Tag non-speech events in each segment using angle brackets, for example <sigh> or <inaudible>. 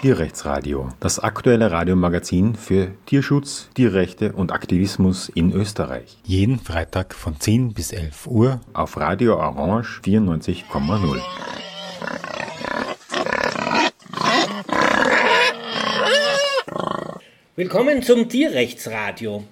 Tierrechtsradio, das aktuelle Radiomagazin für Tierschutz, Tierrechte und Aktivismus in Österreich. Jeden Freitag von 10 bis 11 Uhr auf Radio Orange 94,0. Willkommen zum Tierrechtsradio.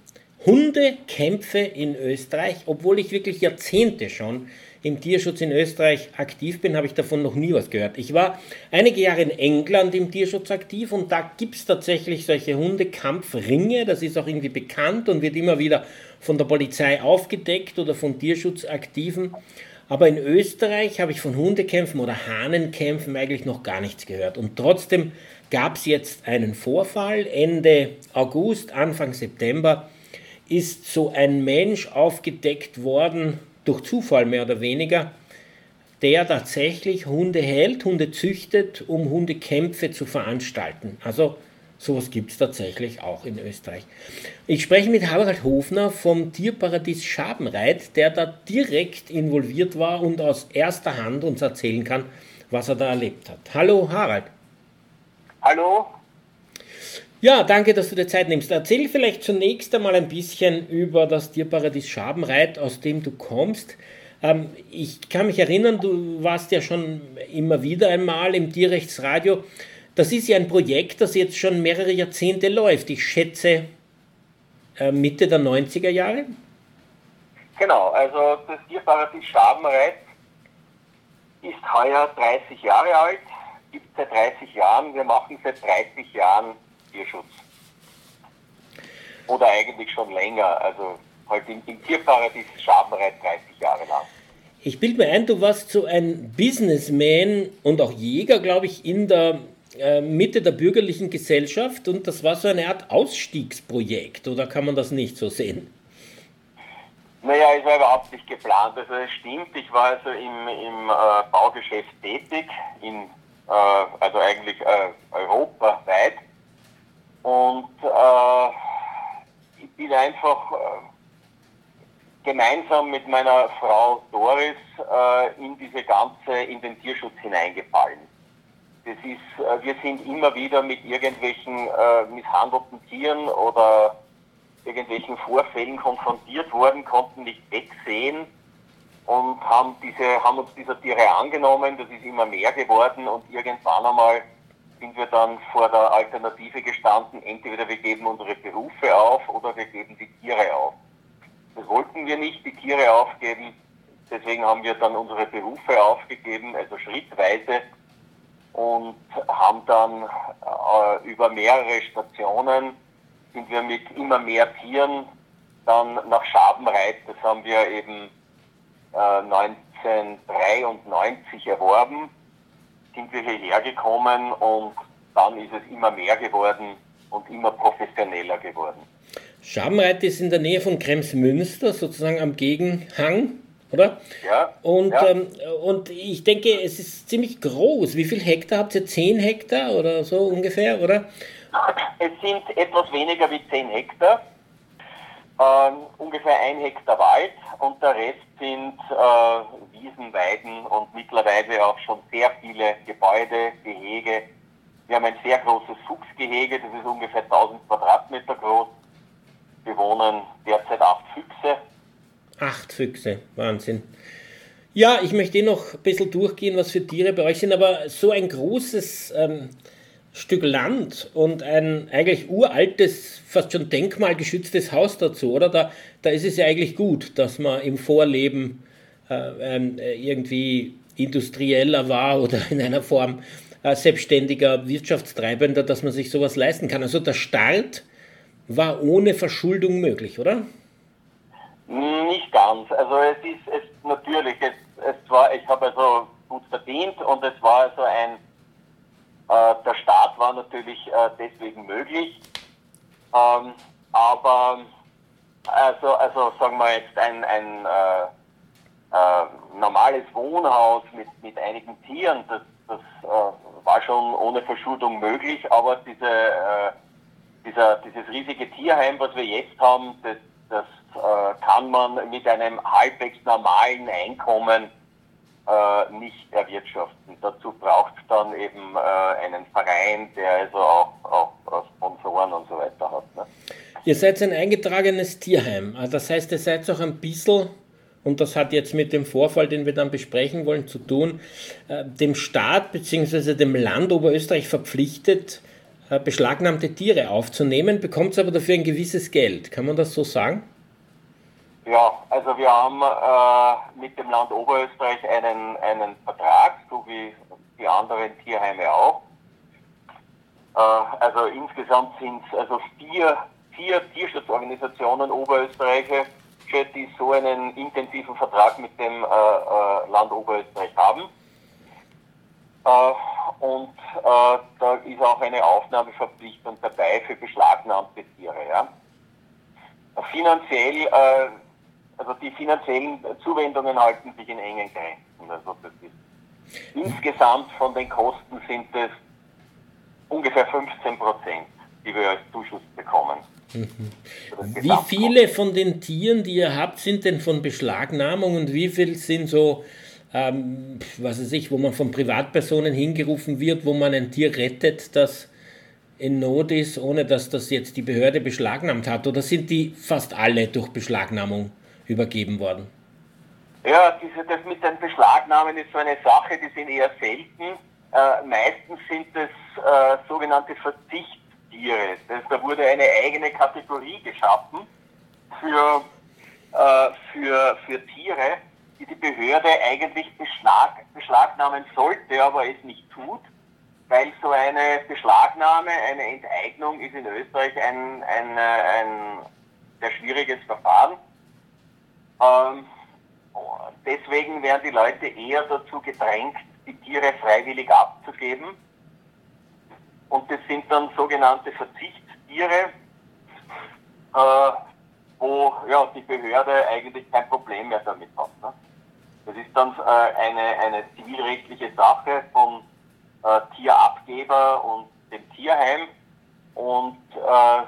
Hundekämpfe in Österreich, obwohl ich wirklich Jahrzehnte schon im Tierschutz in Österreich aktiv bin, habe ich davon noch nie was gehört. Ich war einige Jahre in England im Tierschutz aktiv und da gibt es tatsächlich solche Hundekampfringe. Das ist auch irgendwie bekannt und wird immer wieder von der Polizei aufgedeckt oder von Tierschutzaktiven. Aber in Österreich habe ich von Hundekämpfen oder Hahnenkämpfen eigentlich noch gar nichts gehört. Und trotzdem gab es jetzt einen Vorfall. Ende August, Anfang September ist so ein Mensch aufgedeckt worden, durch Zufall mehr oder weniger, der tatsächlich Hunde hält, Hunde züchtet, um Hundekämpfe zu veranstalten. Also sowas gibt es tatsächlich auch in Österreich. Ich spreche mit Harald Hofner vom Tierparadies Schabenreit, der da direkt involviert war und aus erster Hand uns erzählen kann, was er da erlebt hat. Hallo Harald. Hallo. Ja, danke, dass du dir Zeit nimmst. Erzähl vielleicht zunächst einmal ein bisschen über das Tierparadies Schabenreit, aus dem du kommst. Ähm, ich kann mich erinnern, du warst ja schon immer wieder einmal im Tierrechtsradio. Das ist ja ein Projekt, das jetzt schon mehrere Jahrzehnte läuft. Ich schätze äh, Mitte der 90er Jahre. Genau, also das Tierparadies Schabenreit ist heuer 30 Jahre alt, gibt es seit 30 Jahren. Wir machen seit 30 Jahren Tierschutz. Oder eigentlich schon länger, also halt im, im Tierparadies Schabenreit 30 Jahre lang. Ich bilde mir ein, du warst so ein Businessman und auch Jäger, glaube ich, in der äh, Mitte der bürgerlichen Gesellschaft und das war so eine Art Ausstiegsprojekt, oder kann man das nicht so sehen? Naja, es war überhaupt nicht geplant. Also es stimmt, ich war also im, im äh, Baugeschäft tätig, in, äh, also eigentlich äh, europaweit und äh, ich bin einfach äh, gemeinsam mit meiner Frau Doris äh, in diese ganze, in den Tierschutz hineingefallen. Das ist, äh, wir sind immer wieder mit irgendwelchen äh, misshandelten Tieren oder irgendwelchen Vorfällen konfrontiert worden, konnten nicht wegsehen und haben diese, haben uns dieser Tiere angenommen. Das ist immer mehr geworden und irgendwann einmal sind wir dann vor der Alternative gestanden, entweder wir geben unsere Berufe auf oder wir geben die Tiere auf. Das wollten wir nicht, die Tiere aufgeben. Deswegen haben wir dann unsere Berufe aufgegeben, also schrittweise, und haben dann äh, über mehrere Stationen sind wir mit immer mehr Tieren dann nach Schabenreit, das haben wir eben äh, 1993 erworben sind wir hierher gekommen und dann ist es immer mehr geworden und immer professioneller geworden. Schabenreit ist in der Nähe von Kremsmünster, sozusagen am Gegenhang, oder? Ja. Und, ja. Ähm, und ich denke, es ist ziemlich groß. Wie viel Hektar habt ihr? 10 Hektar oder so ungefähr, oder? Es sind etwas weniger wie 10 Hektar. Ähm, ungefähr ein Hektar Wald und der Rest sind äh, Wiesen, Weiden und mittlerweile auch schon sehr viele Gebäude, Gehege. Wir haben ein sehr großes Fuchsgehege, das ist ungefähr 1000 Quadratmeter groß. Wir wohnen derzeit acht Füchse. Acht Füchse, Wahnsinn. Ja, ich möchte eh noch ein bisschen durchgehen, was für Tiere bei euch sind, aber so ein großes ähm, Stück Land und ein eigentlich uraltes, fast schon denkmalgeschütztes Haus dazu, oder? Da, da ist es ja eigentlich gut, dass man im Vorleben äh, ähm, irgendwie industrieller war oder in einer Form äh, selbstständiger Wirtschaftstreibender, dass man sich sowas leisten kann. Also der Start war ohne Verschuldung möglich, oder? Nicht ganz. Also es ist es natürlich, es, es war, ich habe also gut verdient und es war also ein äh, war natürlich äh, deswegen möglich. Ähm, aber also, also sagen wir jetzt ein, ein äh, äh, normales Wohnhaus mit, mit einigen Tieren, das, das äh, war schon ohne Verschuldung möglich, aber diese, äh, dieser, dieses riesige Tierheim, was wir jetzt haben, das, das kann man mit einem halbwegs normalen Einkommen äh, nicht erwirtschaften. Dazu braucht es dann eben äh, einen Verein, der also auch, auch Sponsoren und so weiter hat. Ne? Ihr seid ein eingetragenes Tierheim. Also das heißt, ihr seid auch ein bisschen, und das hat jetzt mit dem Vorfall, den wir dann besprechen wollen, zu tun, äh, dem Staat bzw. dem Land Oberösterreich verpflichtet, äh, beschlagnahmte Tiere aufzunehmen, bekommt aber dafür ein gewisses Geld. Kann man das so sagen? Ja, also wir haben äh, mit dem Land Oberösterreich einen, einen Vertrag, so wie die anderen Tierheime auch. Äh, also insgesamt sind es also vier, vier Tierschutzorganisationen Oberösterreicher, die so einen intensiven Vertrag mit dem äh, äh Land Oberösterreich haben. Äh, und äh, da ist auch eine Aufnahmeverpflichtung dabei für beschlagnahmte Tiere. Ja. Finanziell also die finanziellen Zuwendungen halten sich in engen Grenzen. Also das ist, insgesamt von den Kosten sind es ungefähr 15 Prozent, die wir als Zuschuss bekommen. Mhm. Wie viele von den Tieren, die ihr habt, sind denn von Beschlagnahmung und wie viel sind so, ähm, was weiß ich, wo man von Privatpersonen hingerufen wird, wo man ein Tier rettet, das in Not ist, ohne dass das jetzt die Behörde beschlagnahmt hat? Oder sind die fast alle durch Beschlagnahmung übergeben worden? Ja, diese, das mit den Beschlagnahmen ist so eine Sache, die sind eher selten. Äh, meistens sind es äh, sogenannte Verzichtstiere. Das, da wurde eine eigene Kategorie geschaffen für, äh, für, für Tiere, die die Behörde eigentlich beschlag, beschlagnahmen sollte, aber es nicht tut, weil so eine Beschlagnahme, eine Enteignung ist in Österreich ein, ein, ein sehr schwieriges Verfahren ähm, deswegen werden die Leute eher dazu gedrängt, die Tiere freiwillig abzugeben. Und das sind dann sogenannte Verzichtstiere, äh, wo ja, die Behörde eigentlich kein Problem mehr damit hat. Ne? Das ist dann äh, eine, eine zivilrechtliche Sache von äh, Tierabgeber und dem Tierheim. Und äh,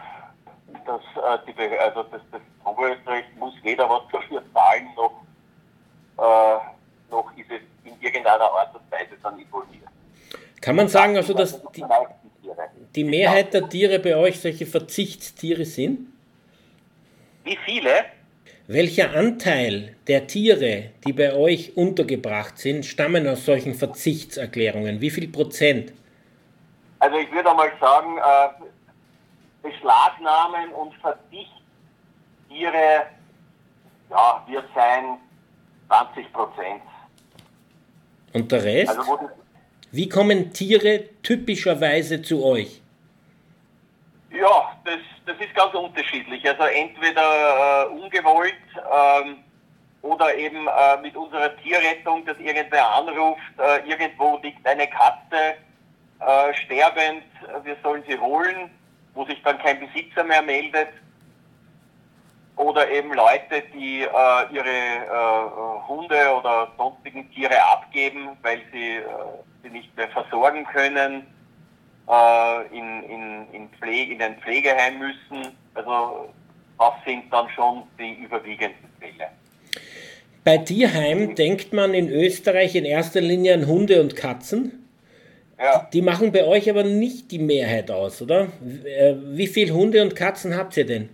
das, äh, die, also das, das Oberösterreich muss weder was dafür zahlen, noch, äh, noch ist es in irgendeiner Art und Weise dann involviert. Kann man sagen, also, dass die, die Mehrheit der Tiere bei euch solche Verzichtstiere sind? Wie viele? Welcher Anteil der Tiere, die bei euch untergebracht sind, stammen aus solchen Verzichtserklärungen? Wie viel Prozent? Also ich würde einmal sagen, äh, Beschlagnahmen und Verzicht Tiere, ja, wird sein 20 Prozent. Und der Rest? Also, Wie kommen Tiere typischerweise zu euch? Ja, das, das ist ganz unterschiedlich. Also entweder äh, ungewollt ähm, oder eben äh, mit unserer Tierrettung, dass irgendwer anruft, äh, irgendwo liegt eine Katze äh, sterbend, wir sollen sie holen, wo sich dann kein Besitzer mehr meldet oder eben Leute, die äh, ihre äh, Hunde oder sonstigen Tiere abgeben, weil sie äh, sie nicht mehr versorgen können, äh, in, in, in, Pflege, in ein Pflegeheim müssen. Also das sind dann schon die überwiegenden Fälle. Bei Tierheim denkt man in Österreich in erster Linie an Hunde und Katzen. Ja. Die machen bei euch aber nicht die Mehrheit aus, oder? Äh, wie viele Hunde und Katzen habt ihr denn?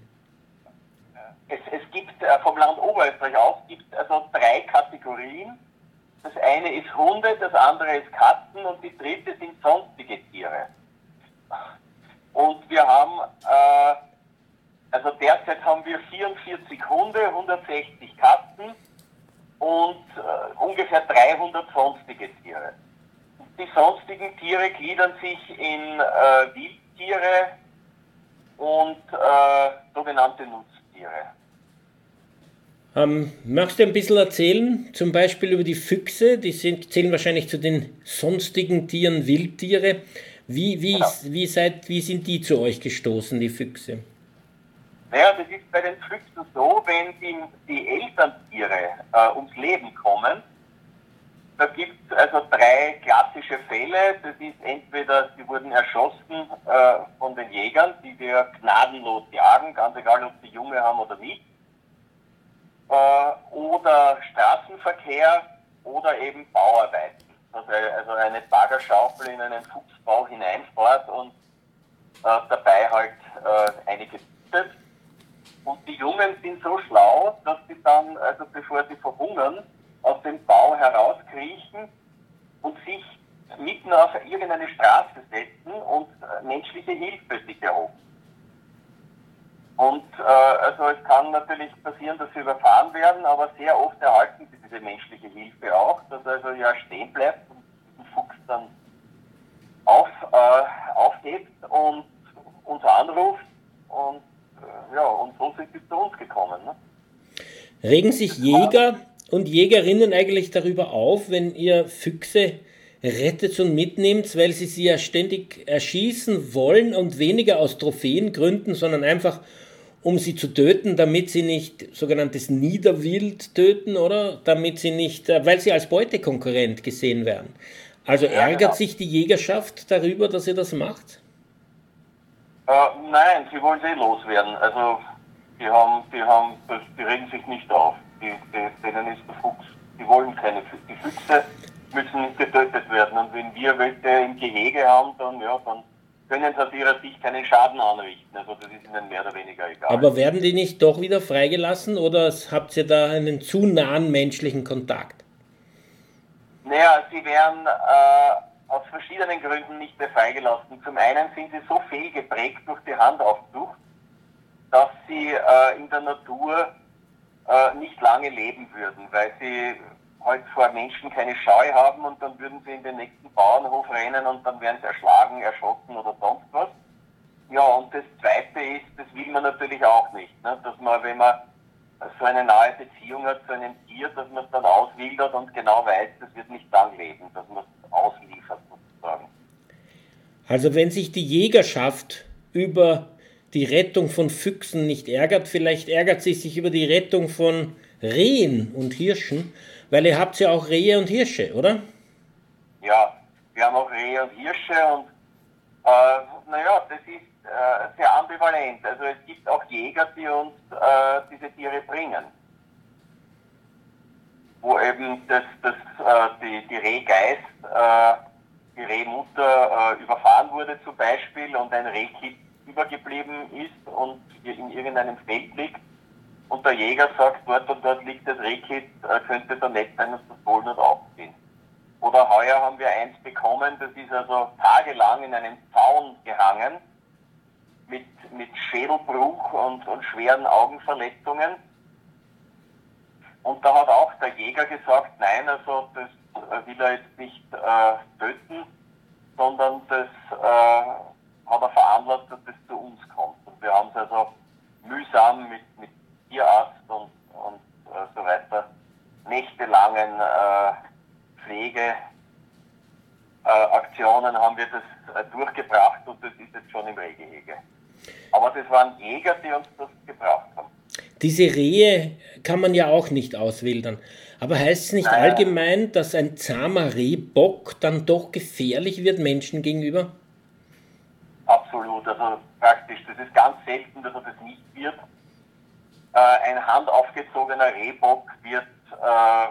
es, es gibt äh, vom Land Oberösterreich aus gibt also drei Kategorien. Das eine ist Hunde, das andere ist Katzen und die dritte sind sonstige Tiere. Und wir haben, äh, also derzeit haben wir 44 Hunde, 160 Katzen und äh, ungefähr 300 sonstige Tiere. Die sonstigen Tiere gliedern sich in äh, Wildtiere und äh, sogenannte Nutztiere. Ähm, magst du ein bisschen erzählen, zum Beispiel über die Füchse? Die sind, zählen wahrscheinlich zu den sonstigen Tieren, Wildtiere. Wie, wie, genau. wie, seid, wie sind die zu euch gestoßen, die Füchse? Naja, das ist bei den Füchsen so, wenn die, die Elterntiere äh, ums Leben kommen, da gibt es also drei klassische Fälle. Das ist entweder, sie wurden erschossen äh, von den Jägern, die wir gnadenlos jagen, ganz egal, ob sie Junge haben oder nicht äh, oder Straßenverkehr oder eben Bauarbeiten. Dass also eine Baggerschaufel in einen Fuchsbau hineinfährt und äh, dabei halt äh, einige bietet. Und die Jungen sind so schlau, dass sie dann, also bevor sie verhungern, aus dem Bau herauskriechen und sich mitten auf irgendeine Straße setzen und äh, menschliche Hilfe sich erhoben. Und äh, also es kann natürlich passieren, dass sie überfahren werden, aber sehr oft erhalten sie diese menschliche Hilfe auch, dass also ja stehen bleibt und den Fuchs dann auf, äh, aufhebt und uns anruft und äh, ja, und so sind sie zu uns gekommen. Ne? Regen sich Jäger und Jägerinnen eigentlich darüber auf, wenn ihr Füchse rettet und mitnimmt, weil sie sie ja ständig erschießen wollen und weniger aus Trophäengründen, sondern einfach um sie zu töten, damit sie nicht sogenanntes Niederwild töten, oder? Damit sie nicht, äh, weil sie als Beutekonkurrent gesehen werden. Also ärgert ja, genau. sich die Jägerschaft darüber, dass ihr das macht? Äh, nein, sie wollen sie loswerden. Also die haben, die haben, die regen sich nicht auf. Denen ist der Fuchs, die wollen keine Füchse. Die Füchse müssen getötet werden. Und wenn wir welche im Gehege haben, dann, ja, dann können sie aus ihrer Sicht keinen Schaden anrichten. Also das ist ihnen mehr oder weniger egal. Aber werden die nicht doch wieder freigelassen oder habt ihr da einen zu nahen menschlichen Kontakt? Naja, sie werden äh, aus verschiedenen Gründen nicht mehr freigelassen. Zum einen sind sie so fehlgeprägt durch die Handaufzucht, dass sie äh, in der Natur äh, nicht lange leben würden, weil sie halt vor Menschen keine Scheu haben und dann würden sie in den nächsten Bauernhof rennen und dann werden sie erschlagen, erschrocken oder sonst was. Ja, und das Zweite ist, das will man natürlich auch nicht, ne? dass man, wenn man so eine nahe Beziehung hat zu einem Tier, dass man es dann auswildert und genau weiß, das wird nicht lang leben, dass man es ausliefert sozusagen. Also wenn sich die Jägerschaft über die Rettung von Füchsen nicht ärgert, vielleicht ärgert sie sich über die Rettung von Rehen und Hirschen, weil ihr habt ja auch Rehe und Hirsche, oder? Ja, wir haben auch Rehe und Hirsche und äh, naja, das ist äh, sehr ambivalent. Also es gibt auch Jäger, die uns äh, diese Tiere bringen. Wo eben das, das, äh, die, die Rehgeist, äh, die Rehmutter äh, überfahren wurde zum Beispiel und ein Rehkind übergeblieben ist und in irgendeinem Feld liegt und der Jäger sagt, dort und dort liegt das Rehkit, äh, könnte da nett sein, dass das wohl nicht aufziehen. Oder heuer haben wir eins bekommen, das ist also tagelang in einem Zaun gehangen, mit, mit Schädelbruch und, und schweren Augenverletzungen. Und da hat auch der Jäger gesagt, nein, also das äh, will er jetzt nicht äh, töten, sondern das äh, hat er veranlasst, dass das zu uns kommt. Und wir haben es also mühsam mit, mit Tierarzt und, und äh, so weiter nächtelangen äh, Pflegeaktionen äh, haben wir das äh, durchgebracht und das ist jetzt schon im Rehgehege. Aber das waren Jäger, die uns das gebracht haben. Diese Rehe kann man ja auch nicht auswildern. Aber heißt es nicht Nein. allgemein, dass ein zahmer Rehbock dann doch gefährlich wird Menschen gegenüber? Absolut. Also praktisch, das ist ganz selten, dass er das nicht wird. Äh, ein handaufgezogener Rehbock wird äh,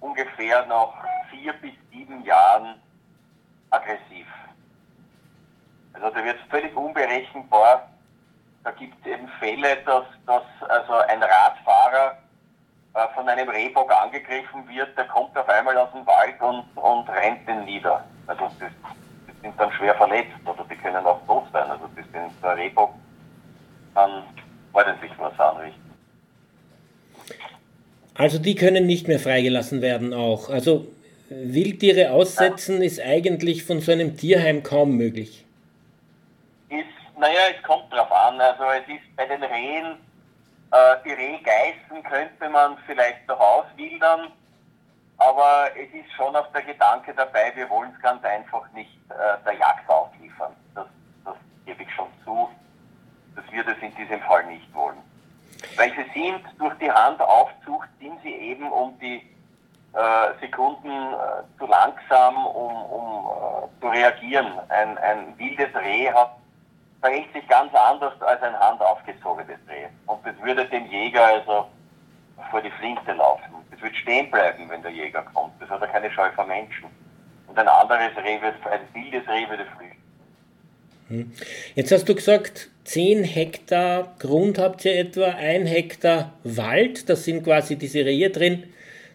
ungefähr nach vier bis sieben Jahren aggressiv. Also der wird völlig unberechenbar. Da gibt es eben Fälle, dass, dass also ein Radfahrer äh, von einem Rehbock angegriffen wird, der kommt auf einmal aus dem Wald und, und rennt den nieder. Also das sind dann schwer verletzt oder die können auch tot sein. Also das sind der Rehbock kann ordentlich was anrichten. Also die können nicht mehr freigelassen werden auch. Also Wildtiere aussetzen ist eigentlich von so einem Tierheim kaum möglich. Ist, naja, es kommt drauf an. Also es ist bei den Rehen, äh, die Rehgeißen könnte man vielleicht noch auswildern, aber es ist schon auch der Gedanke dabei, wir wollen es ganz einfach nicht äh, der Jagd ausliefern. Das, das gebe ich schon zu, dass wir das in diesem Fall nicht wollen. Weil sie sind durch die Handaufzucht, sind sie eben um die äh, Sekunden äh, zu langsam, um, um äh, zu reagieren. Ein, ein wildes Reh hat, verhält sich ganz anders als ein handaufgezogenes Reh. Und das würde dem Jäger also vor die Flinte laufen. Das wird stehen bleiben, wenn der Jäger kommt. Das hat er keine Scheu vor Menschen. Und ein anderes Reh wird, ein wildes Reh würde flüchten. Hm. Jetzt hast du gesagt, 10 Hektar Grund habt ihr etwa, 1 Hektar Wald, da sind quasi diese Rehe drin,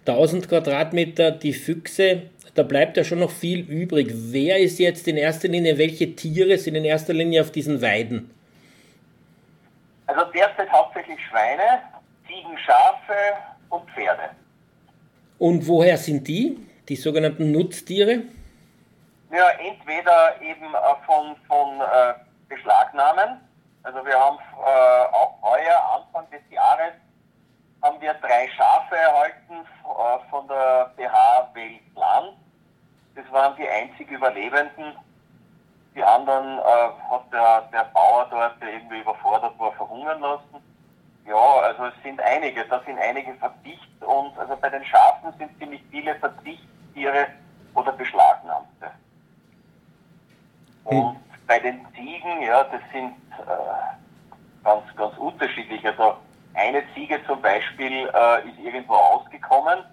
1000 Quadratmeter die Füchse, da bleibt ja schon noch viel übrig. Wer ist jetzt in erster Linie, welche Tiere sind in erster Linie auf diesen Weiden? Also derzeit hauptsächlich Schweine, Ziegen, Schafe und Pferde. Und woher sind die, die sogenannten Nutztiere? Ja, entweder eben äh, von, von äh, Beschlagnahmen. Also wir haben äh, auch heuer, Anfang des Jahres, haben wir drei Schafe erhalten äh, von der BH Weltland. Das waren die einzig Überlebenden. Die anderen äh, hat der, der Bauer dort, der irgendwie überfordert war, verhungern lassen. Ja, also es sind einige, da sind einige Verzicht und also bei den Schafen sind ziemlich viele Verzichtstiere oder Beschlagnahmte. Hm. Und hm. bei den Ziegen, ja, das sind äh, ganz, ganz unterschiedlich. Also eine Ziege zum Beispiel äh, ist irgendwo ausgekommen.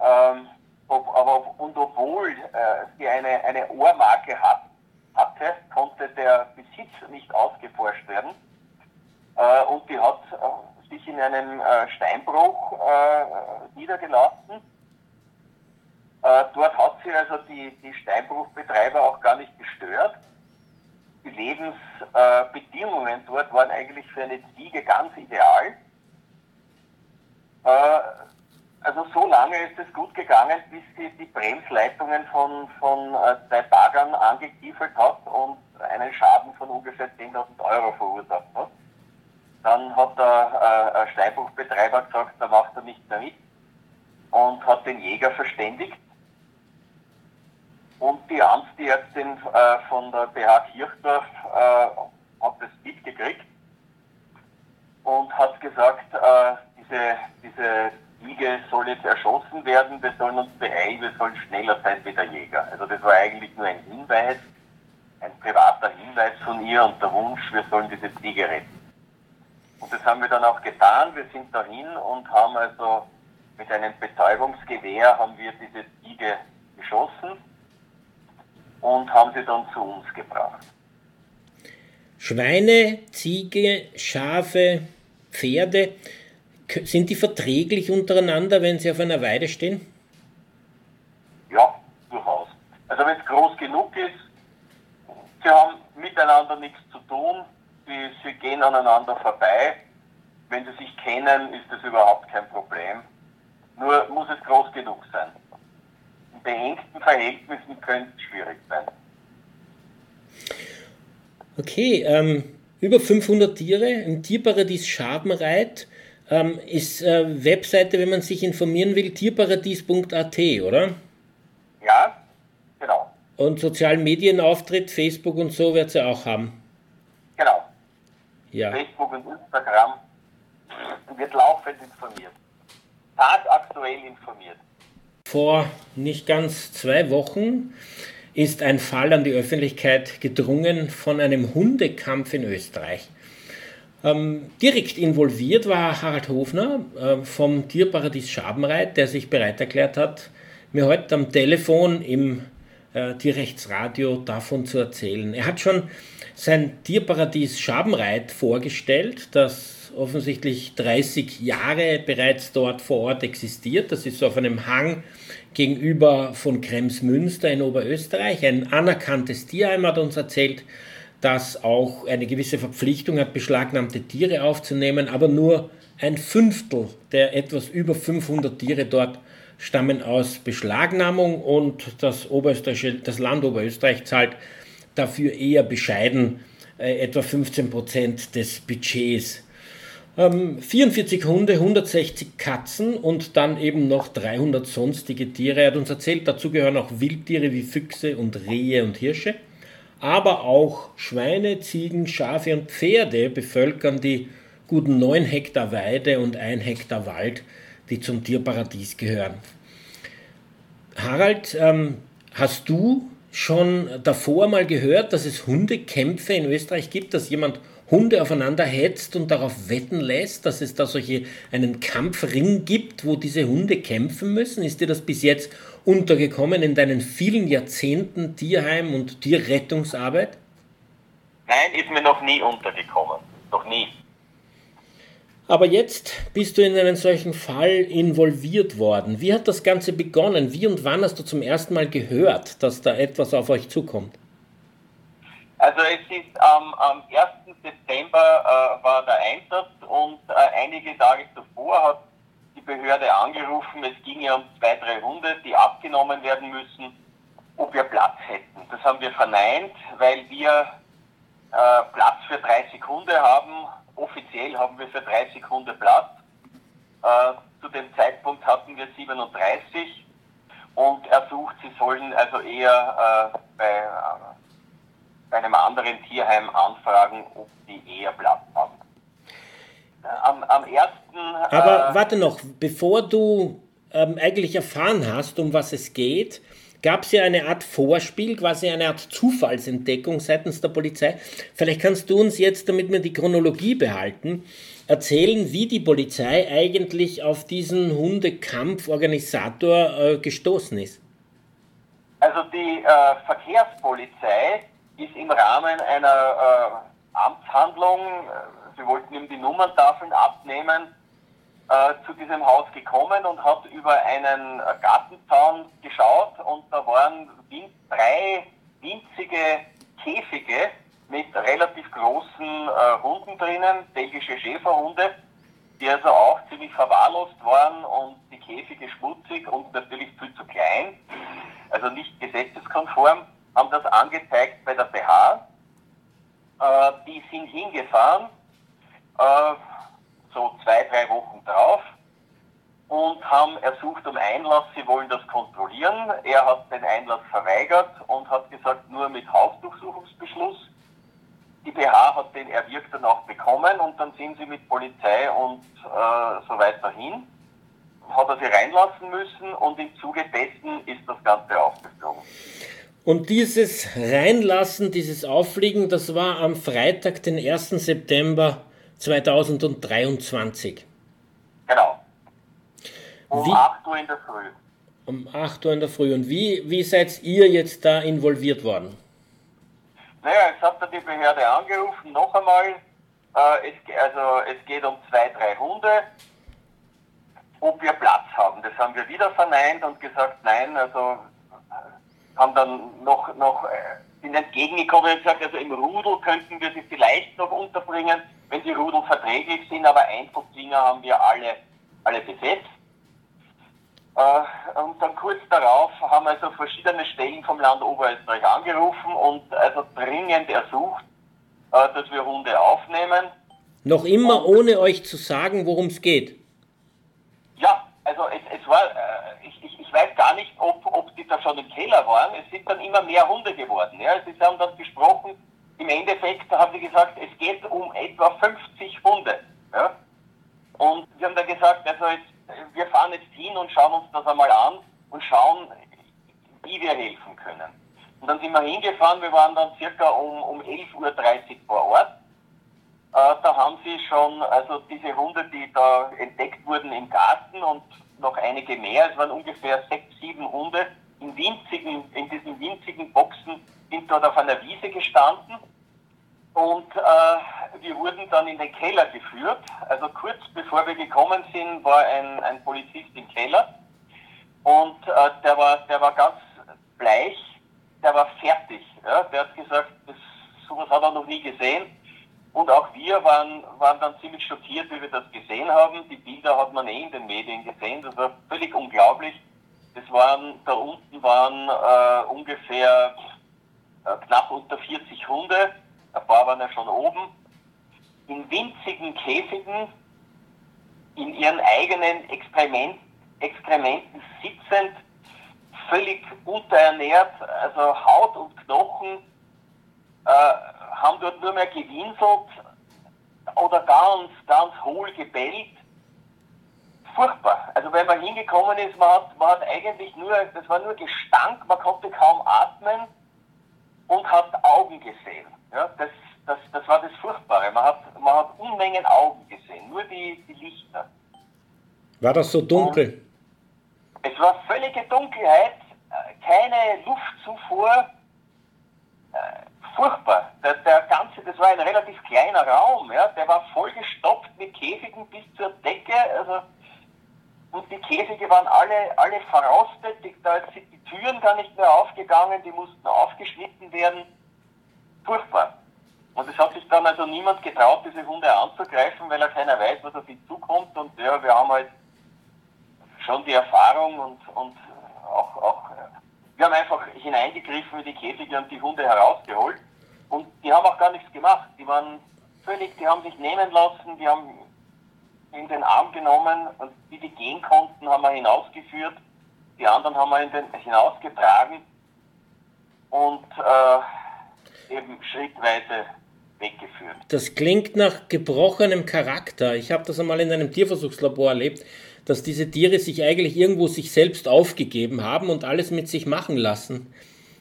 Ähm, ob, aber und obwohl äh, sie eine, eine Ohrmarke hat, hatte, konnte der Besitz nicht ausgeforscht werden. Äh, und die hat äh, sich in einem äh, Steinbruch äh, niedergelassen. Dort hat sie also die, die Steinbruchbetreiber auch gar nicht gestört. Die Lebensbedingungen dort waren eigentlich für eine Ziege ganz ideal. Also so lange ist es gut gegangen, bis sie die Bremsleitungen von, von zwei Bagern angekiefelt hat und einen Schaden von ungefähr 10.000 Euro verursacht. Dann hat der äh, Steinbruchbetreiber gesagt, da macht er nicht mehr mit und hat den Jäger verständigt. Und die Amtsärztin äh, von der BH Kirchdorf äh, hat das mitgekriegt und hat gesagt, äh, diese, diese Ziege soll jetzt erschossen werden, wir sollen uns beeilen, wir sollen schneller sein wie der Jäger. Also das war eigentlich nur ein Hinweis, ein privater Hinweis von ihr und der Wunsch, wir sollen diese Ziege retten. Und das haben wir dann auch getan. Wir sind dahin und haben also mit einem Betäubungsgewehr haben wir diese Ziege geschossen und haben sie dann zu uns gebracht. Schweine, Ziege, Schafe, Pferde, sind die verträglich untereinander, wenn sie auf einer Weide stehen? Ja, durchaus. Also wenn es groß genug ist, sie haben miteinander nichts zu tun, sie, sie gehen aneinander vorbei. Wenn sie sich kennen, ist das überhaupt kein Problem. Nur muss es groß genug sein. In beengten Verhältnissen könnte es schwierig sein. Okay, ähm, über 500 Tiere im Tierparadies Schabenreit ähm, ist äh, Webseite, wenn man sich informieren will, tierparadies.at, oder? Ja, genau. Und sozialen Medienauftritt, Facebook und so wird sie auch haben. Genau. Ja. Facebook und Instagram wird laufend informiert. Tagaktuell informiert. Vor nicht ganz zwei Wochen ist ein Fall an die Öffentlichkeit gedrungen von einem Hundekampf in Österreich. Ähm, direkt involviert war Harald Hofner äh, vom Tierparadies Schabenreit, der sich bereit erklärt hat, mir heute am Telefon im äh, Tierrechtsradio davon zu erzählen. Er hat schon sein Tierparadies Schabenreit vorgestellt, das offensichtlich 30 Jahre bereits dort vor Ort existiert. Das ist so auf einem Hang gegenüber von Kremsmünster in Oberösterreich. Ein anerkanntes Tierheim hat uns erzählt das auch eine gewisse Verpflichtung hat, beschlagnahmte Tiere aufzunehmen, aber nur ein Fünftel der etwas über 500 Tiere dort stammen aus Beschlagnahmung und das, das Land Oberösterreich zahlt dafür eher bescheiden äh, etwa 15 Prozent des Budgets. Ähm, 44 Hunde, 160 Katzen und dann eben noch 300 sonstige Tiere. Er hat uns erzählt, dazu gehören auch Wildtiere wie Füchse und Rehe und Hirsche aber auch Schweine, Ziegen, Schafe und Pferde bevölkern die guten 9 Hektar Weide und 1 Hektar Wald, die zum Tierparadies gehören. Harald, ähm, hast du schon davor mal gehört, dass es Hundekämpfe in Österreich gibt, dass jemand Hunde aufeinander hetzt und darauf wetten lässt, dass es da solche einen Kampfring gibt, wo diese Hunde kämpfen müssen? Ist dir das bis jetzt untergekommen in deinen vielen Jahrzehnten Tierheim- und Tierrettungsarbeit? Nein, ist mir noch nie untergekommen. Noch nie. Aber jetzt bist du in einen solchen Fall involviert worden. Wie hat das Ganze begonnen? Wie und wann hast du zum ersten Mal gehört, dass da etwas auf euch zukommt? Also es ist ähm, am 1. September äh, war der Einsatz und äh, einige Tage zuvor hat die Behörde angerufen, es ging ja um zwei, drei Hunde, die abgenommen werden müssen, ob wir Platz hätten. Das haben wir verneint, weil wir äh, Platz für 30 Hunde haben. Offiziell haben wir für 30 Hunde Platz. Äh, zu dem Zeitpunkt hatten wir 37 und er sucht, sie sollen also eher äh, bei, äh, bei einem anderen Tierheim anfragen, ob die eher Platz haben. Am, am ersten. Aber warte noch, bevor du ähm, eigentlich erfahren hast, um was es geht, gab es ja eine Art Vorspiel, quasi eine Art Zufallsentdeckung seitens der Polizei. Vielleicht kannst du uns jetzt, damit wir die Chronologie behalten, erzählen, wie die Polizei eigentlich auf diesen Hundekampforganisator äh, gestoßen ist. Also die äh, Verkehrspolizei ist im Rahmen einer äh, Amtshandlung, äh, sie wollten ihm die Nummerntafeln abnehmen, äh, zu diesem Haus gekommen und hat über einen Gartenzaun waren drei winzige Käfige mit relativ großen äh, Hunden drinnen, belgische Schäferhunde, die also auch ziemlich verwahrlost waren und die Käfige schmutzig und natürlich viel zu klein, also nicht gesetzeskonform, haben das angezeigt bei der BH. Äh, die sind hingefahren, äh, so zwei, drei Wochen drauf und haben ersucht um Einlass, sie wollen das kontrollieren. Er hat den Einlass verweigert und hat gesagt, nur mit Hausdurchsuchungsbeschluss. Die BH hat den erwirkt dann auch bekommen und dann sind sie mit Polizei und äh, so weiter hin. Hat er sie reinlassen müssen und im Zuge dessen ist das Ganze aufgeflogen. Und dieses Reinlassen, dieses Auffliegen, das war am Freitag, den 1. September 2023. Genau. Um wie, 8 Uhr in der Früh. Um 8 Uhr in der Früh. Und wie, wie seid ihr jetzt da involviert worden? Naja, jetzt hat er die Behörde angerufen, noch einmal. Äh, es, also es geht um zwei, drei Hunde. Ob wir Platz haben, das haben wir wieder verneint und gesagt, nein, also äh, haben dann noch, noch äh, sind entgegengekommen und gesagt, also im Rudel könnten wir sie vielleicht noch unterbringen, wenn die Rudel verträglich sind, aber Einzelzwinger haben wir alle, alle besetzt. Äh, und dann kurz darauf haben also verschiedene Stellen vom Land Oberösterreich angerufen und also dringend ersucht, dass wir Hunde aufnehmen. Noch immer und, ohne euch zu sagen, worum es geht. Ja, also es, es war, äh, ich, ich, ich weiß gar nicht, ob, ob die da schon im Keller waren. Es sind dann immer mehr Hunde geworden. Ja. Sie haben dann gesprochen, im Endeffekt haben sie gesagt, es geht um etwa 50 Hunde. Ja. Und wir haben dann gesagt, also jetzt, wir fahren jetzt hin und schauen uns das einmal an und schauen, wie wir helfen können. Und dann sind wir hingefahren, wir waren dann circa um, um 11.30 Uhr vor Ort. Äh, da haben sie schon, also diese Hunde, die da entdeckt wurden im Garten und noch einige mehr, es waren ungefähr sechs, sieben Hunde in winzigen, in diesen winzigen Boxen sind dort auf einer Wiese gestanden und äh, wir wurden dann in den Keller geführt. Also kurz bevor wir gekommen sind, war ein, ein Polizist im Keller und äh, der, war, der war ganz bleich, der war fertig. Ja? Der hat gesagt, das, sowas hat er noch nie gesehen. Und auch wir waren, waren dann ziemlich schockiert, wie wir das gesehen haben. Die Bilder hat man eh in den Medien gesehen. Das war völlig unglaublich. Das waren, da unten waren äh, ungefähr äh, knapp unter 40 Hunde. Ein paar waren ja schon oben. In winzigen Käfigen, in ihren eigenen Experiment, Exkrementen sitzend, völlig unterernährt, also Haut und Knochen, äh, haben dort nur mehr gewinselt oder ganz, ganz hohl gebellt. Furchtbar. Also wenn man hingekommen ist, man hat, man hat eigentlich nur, das war nur Gestank, man konnte kaum atmen und hat Augen gesehen. Ja, das, das, das war das Furchtbare. Man hat, man hat Unmengen Augen gesehen, nur die, die Lichter. War das so dunkel? Und es war völlige Dunkelheit, äh, keine Luftzufuhr, äh, furchtbar. Der, der, ganze, das war ein relativ kleiner Raum, ja, der war vollgestopft mit Käfigen bis zur Decke, also und die Käfige waren alle, alle verrostet, da sind die Türen gar nicht mehr aufgegangen, die mussten aufgeschnitten werden. Furchtbar. Und es hat sich dann also niemand getraut, diese Hunde anzugreifen, weil er keiner weiß, was auf ihn zukommt. Und ja, wir haben halt schon die Erfahrung und, und auch, auch, wir haben einfach hineingegriffen in die Käfige und die Hunde herausgeholt. Und die haben auch gar nichts gemacht. Die waren völlig, die haben sich nehmen lassen, die haben in den Arm genommen und die, die gehen konnten, haben wir hinausgeführt. Die anderen haben wir in den, hinausgetragen und äh, eben schrittweise weggeführt. Das klingt nach gebrochenem Charakter. Ich habe das einmal in einem Tierversuchslabor erlebt, dass diese Tiere sich eigentlich irgendwo sich selbst aufgegeben haben und alles mit sich machen lassen.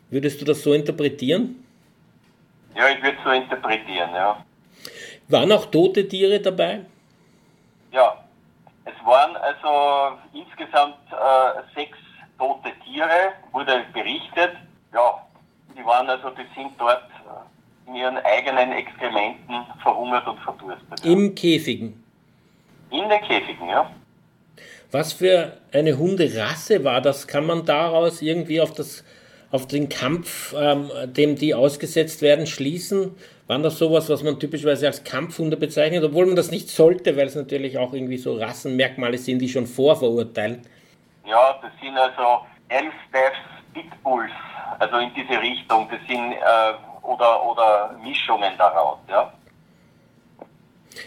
Würdest du das so interpretieren? Ja, ich würde es so interpretieren, ja. Waren auch tote Tiere dabei? Ja, es waren also insgesamt äh, sechs tote Tiere, wurde berichtet. Ja, die waren also, die sind dort äh, in ihren eigenen Exkrementen verhungert und verdurstet. Im Käfigen? In den Käfigen, ja. Was für eine Hunderasse war das? Kann man daraus irgendwie auf, das, auf den Kampf, ähm, dem die ausgesetzt werden, schließen? Waren das sowas, was man typischerweise als Kampfhunde bezeichnet, obwohl man das nicht sollte, weil es natürlich auch irgendwie so Rassenmerkmale sind, die schon vorverurteilen? Ja, das sind also Elfstaffs Pitbulls, also in diese Richtung. Das sind äh, oder, oder Mischungen daraus, ja.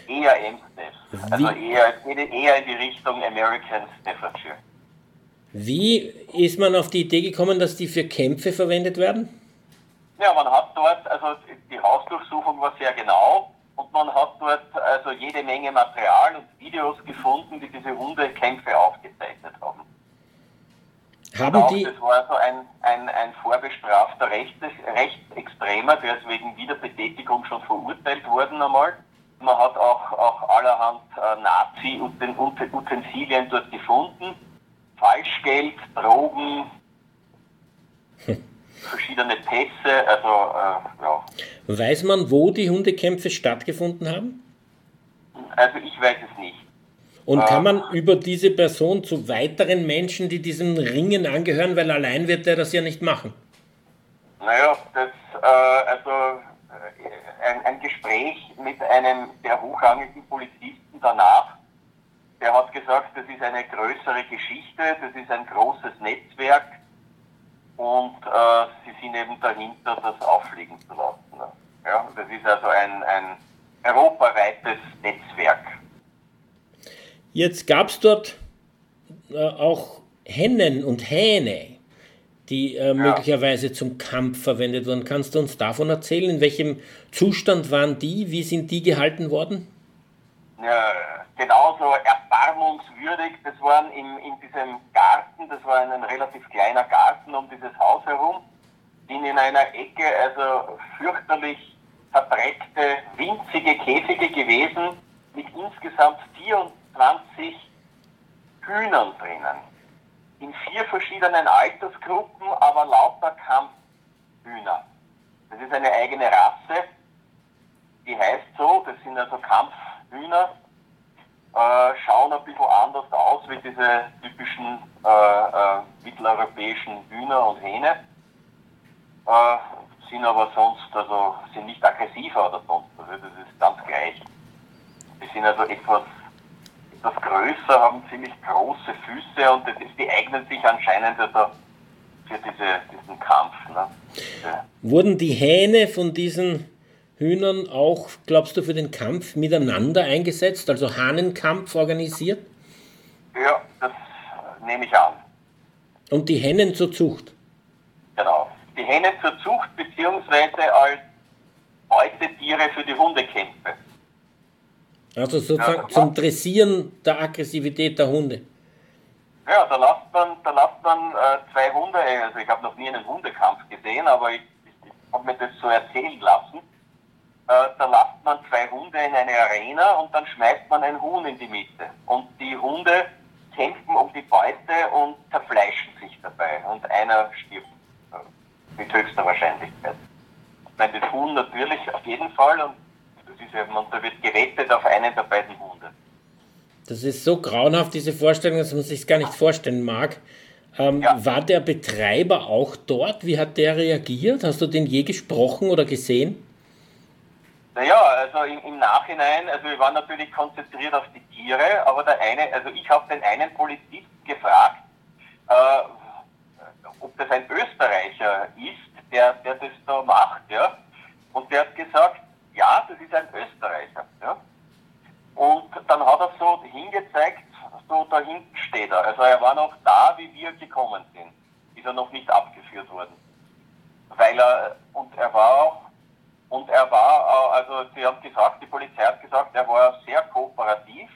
Eher Amstaffs, also eher, eher in die Richtung American Staffordshire. Wie ist man auf die Idee gekommen, dass die für Kämpfe verwendet werden? Ja, man hat dort, also die Hausdurchsuchung war sehr genau und man hat dort also jede Menge Material und Videos gefunden, die diese Hundekämpfe aufgezeichnet haben. Haben genau, die... Das war also ein, ein, ein vorbestrafter Rechts, Rechtsextremer, der ist wegen Wiederbetätigung schon verurteilt worden einmal. Man hat auch, auch allerhand äh, Nazi-Utensilien dort gefunden. Falschgeld, Drogen, <laughs> verschiedene Pässe, also äh, ja. Weiß man, wo die Hundekämpfe stattgefunden haben? Also ich weiß es nicht. Und kann man ähm, über diese Person zu weiteren Menschen, die diesen Ringen angehören, weil allein wird er das ja nicht machen? Naja, das, äh, also äh, ein, ein Gespräch mit einem der hochrangigen Polizisten danach, der hat gesagt, das ist eine größere Geschichte, das ist ein großes Netzwerk, und äh, sie sind eben dahinter, das auffliegen zu lassen. Ne? Ja, das ist also ein, ein europaweites Netzwerk. Jetzt gab es dort äh, auch Hennen und Hähne, die äh, ja. möglicherweise zum Kampf verwendet wurden. Kannst du uns davon erzählen? In welchem Zustand waren die? Wie sind die gehalten worden? Ja, genauso erbarmungswürdig. Das waren in, in diesem Garten, das war ein relativ kleiner Garten um dieses Haus herum, sind in einer Ecke also fürchterlich verdreckte, winzige Käfige gewesen mit insgesamt 24 Hühnern drinnen. In vier verschiedenen Altersgruppen, aber lauter Kampfhühner. Das ist eine eigene Rasse, die heißt so, das sind also Kampfhühner äh, schauen ein bisschen anders aus wie diese typischen äh, äh, mitteleuropäischen Hühner und Hähne. Äh, sind aber sonst, also sind nicht aggressiver oder sonst, also das ist ganz gleich. Die sind also etwas, etwas größer, haben ziemlich große Füße und das ist, die eignen sich anscheinend also für diese, diesen Kampf. Ne? Diese Wurden die Hähne von diesen Hühnern auch, glaubst du, für den Kampf miteinander eingesetzt, also Hahnenkampf organisiert? Ja, das nehme ich an. Und die Hennen zur Zucht? Genau. Die Hennen zur Zucht beziehungsweise als Beutetiere für die Hundekämpfe. Also sozusagen ja, zum Dressieren der Aggressivität der Hunde. Ja, da lasst man, da lasst man äh, zwei Hunde, also ich habe noch nie einen Hundekampf gesehen, aber ich, ich, habe mir das so erzählen lassen äh, da lasst man zwei Hunde in eine Arena und dann schmeißt man ein Huhn in die Mitte. Und die Hunde kämpfen um die Beute und zerfleischen sich dabei. Und einer stirbt äh, mit höchster Wahrscheinlichkeit. Ich meine, das Huhn natürlich auf jeden Fall und ist eben, und da wird gewettet auf einen der beiden Hunde. Das ist so grauenhaft, diese Vorstellung, dass man sich gar nicht vorstellen mag. Ähm, ja. War der Betreiber auch dort? Wie hat der reagiert? Hast du den je gesprochen oder gesehen? Naja, also im, im, Nachhinein, also wir waren natürlich konzentriert auf die Tiere, aber der eine, also ich habe den einen Polizisten gefragt, äh, ob das ein Österreicher ist, der, der das da macht, ja. Und der hat gesagt, ja, das ist ein Österreicher, ja. Und dann hat er so hingezeigt, so da hinten steht er. Also er war noch da, wie wir gekommen sind. Ist er noch nicht abgeführt worden. Weil er, und er war auch und er war, also sie haben gesagt, die Polizei hat gesagt, er war sehr kooperativ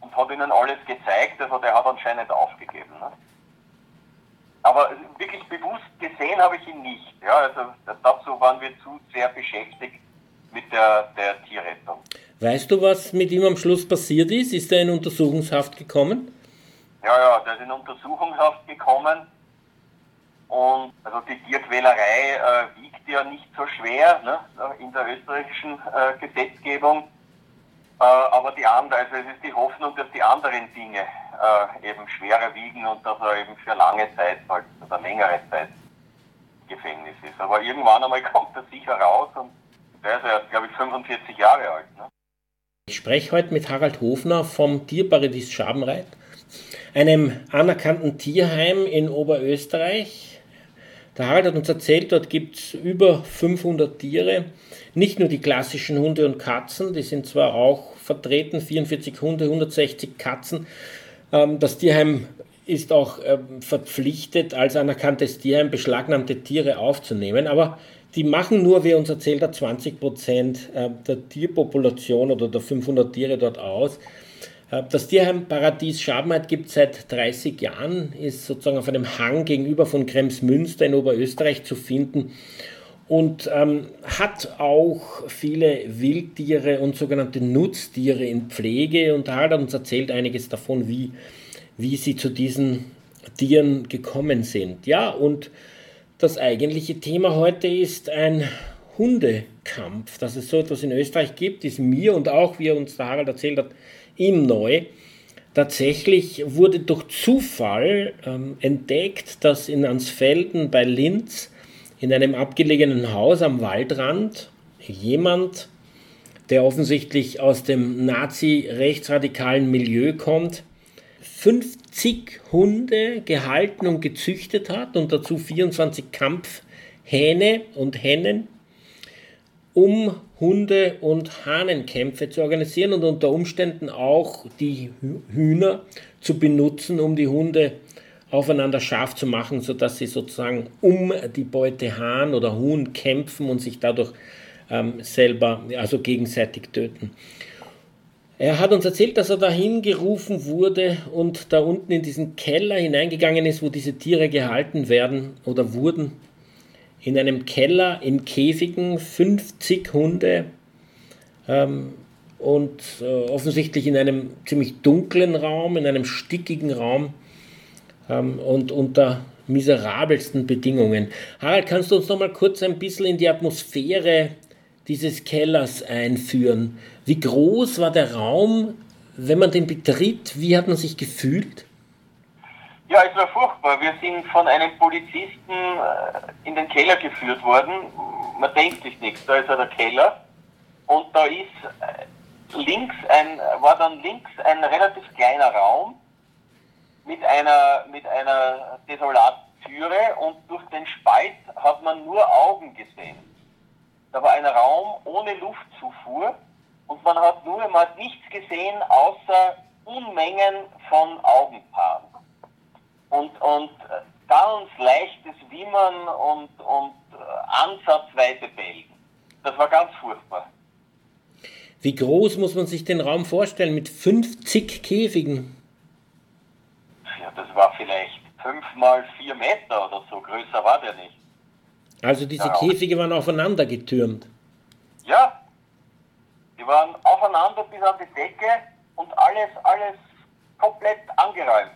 und hat ihnen alles gezeigt, also der hat anscheinend aufgegeben. Ne? Aber wirklich bewusst gesehen habe ich ihn nicht. Ja, also dazu waren wir zu sehr beschäftigt mit der, der Tierrettung. Weißt du, was mit ihm am Schluss passiert ist? Ist er in Untersuchungshaft gekommen? Ja, ja, der ist in Untersuchungshaft gekommen. Und also die Tierquälerei äh, wiegt ja nicht so schwer ne, in der österreichischen äh, Gesetzgebung. Äh, aber die andere, also es ist die Hoffnung, dass die anderen Dinge äh, eben schwerer wiegen und dass er eben für lange Zeit halt, oder längere Zeit im Gefängnis ist. Aber irgendwann einmal <laughs> kommt er sicher raus und der ist ja, glaube ich, 45 Jahre alt. Ne? Ich spreche heute mit Harald Hofner vom Tierparadies Schabenreit, einem anerkannten Tierheim in Oberösterreich. Der Harald hat uns erzählt, dort gibt es über 500 Tiere. Nicht nur die klassischen Hunde und Katzen, die sind zwar auch vertreten, 44 Hunde, 160 Katzen. Ähm, das Tierheim ist auch ähm, verpflichtet, als anerkanntes Tierheim beschlagnahmte Tiere aufzunehmen, aber die machen nur, wie uns erzählt hat, 20 Prozent äh, der Tierpopulation oder der 500 Tiere dort aus. Äh, das Tierheim Paradies Schabenheit gibt es seit 30 Jahren, ist sozusagen auf einem Hang gegenüber von Kremsmünster in Oberösterreich zu finden und ähm, hat auch viele Wildtiere und sogenannte Nutztiere in Pflege und hat uns erzählt einiges davon, wie, wie sie zu diesen Tieren gekommen sind. Ja, und das eigentliche Thema heute ist ein Hundekampf. Dass es so etwas in Österreich gibt, ist mir und auch, wie uns der Harald erzählt hat, ihm neu. Tatsächlich wurde durch Zufall ähm, entdeckt, dass in Ansfelden bei Linz in einem abgelegenen Haus am Waldrand jemand, der offensichtlich aus dem nazi-rechtsradikalen Milieu kommt, 50 Hunde gehalten und gezüchtet hat und dazu 24 Kampfhähne und Hennen um Hunde- und Hahnenkämpfe zu organisieren und unter Umständen auch die Hühner zu benutzen, um die Hunde aufeinander scharf zu machen, sodass sie sozusagen um die Beute Hahn oder Huhn kämpfen und sich dadurch ähm, selber, also gegenseitig töten. Er hat uns erzählt, dass er dahin gerufen wurde und da unten in diesen Keller hineingegangen ist, wo diese Tiere gehalten werden oder wurden in einem Keller in Käfigen 50 Hunde ähm, und äh, offensichtlich in einem ziemlich dunklen Raum, in einem stickigen Raum ähm, und unter miserabelsten Bedingungen. Harald, kannst du uns noch mal kurz ein bisschen in die Atmosphäre dieses Kellers einführen? Wie groß war der Raum, wenn man den betritt? Wie hat man sich gefühlt? Ja, es war furchtbar. Wir sind von einem Polizisten äh, in den Keller geführt worden. Man denkt sich nichts. Da ist ja der Keller. Und da ist äh, links ein, war dann links ein relativ kleiner Raum mit einer, mit einer desolaten Türe und durch den Spalt hat man nur Augen gesehen. Da war ein Raum ohne Luftzufuhr und man hat nur, man hat nichts gesehen außer Unmengen von Augenpaaren und, und äh, ganz leichtes Wimmern und, und äh, ansatzweise Bälgen. Das war ganz furchtbar. Wie groß muss man sich den Raum vorstellen mit 50 Käfigen? Ja, das war vielleicht 5 mal 4 Meter oder so, größer war der nicht. Also diese ja, Käfige waren aufeinander getürmt? Ja, die waren aufeinander bis an die Decke und alles, alles komplett angeräumt.